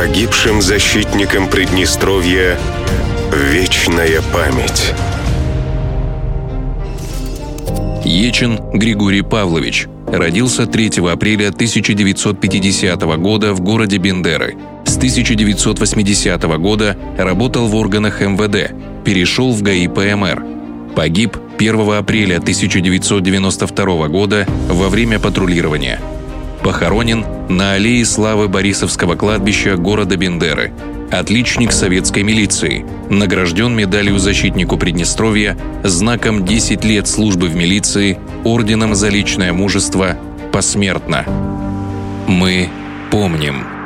Погибшим защитникам Приднестровья вечная память. Ечин Григорий Павлович родился 3 апреля 1950 года в городе Бендеры. С 1980 года работал в органах МВД, перешел в ГАИ ПМР. Погиб 1 апреля 1992 года во время патрулирования. Похоронен на аллее славы Борисовского кладбища города Бендеры. Отличник советской милиции. Награжден медалью защитнику Приднестровья, знаком 10 лет службы в милиции, орденом за личное мужество посмертно. Мы помним.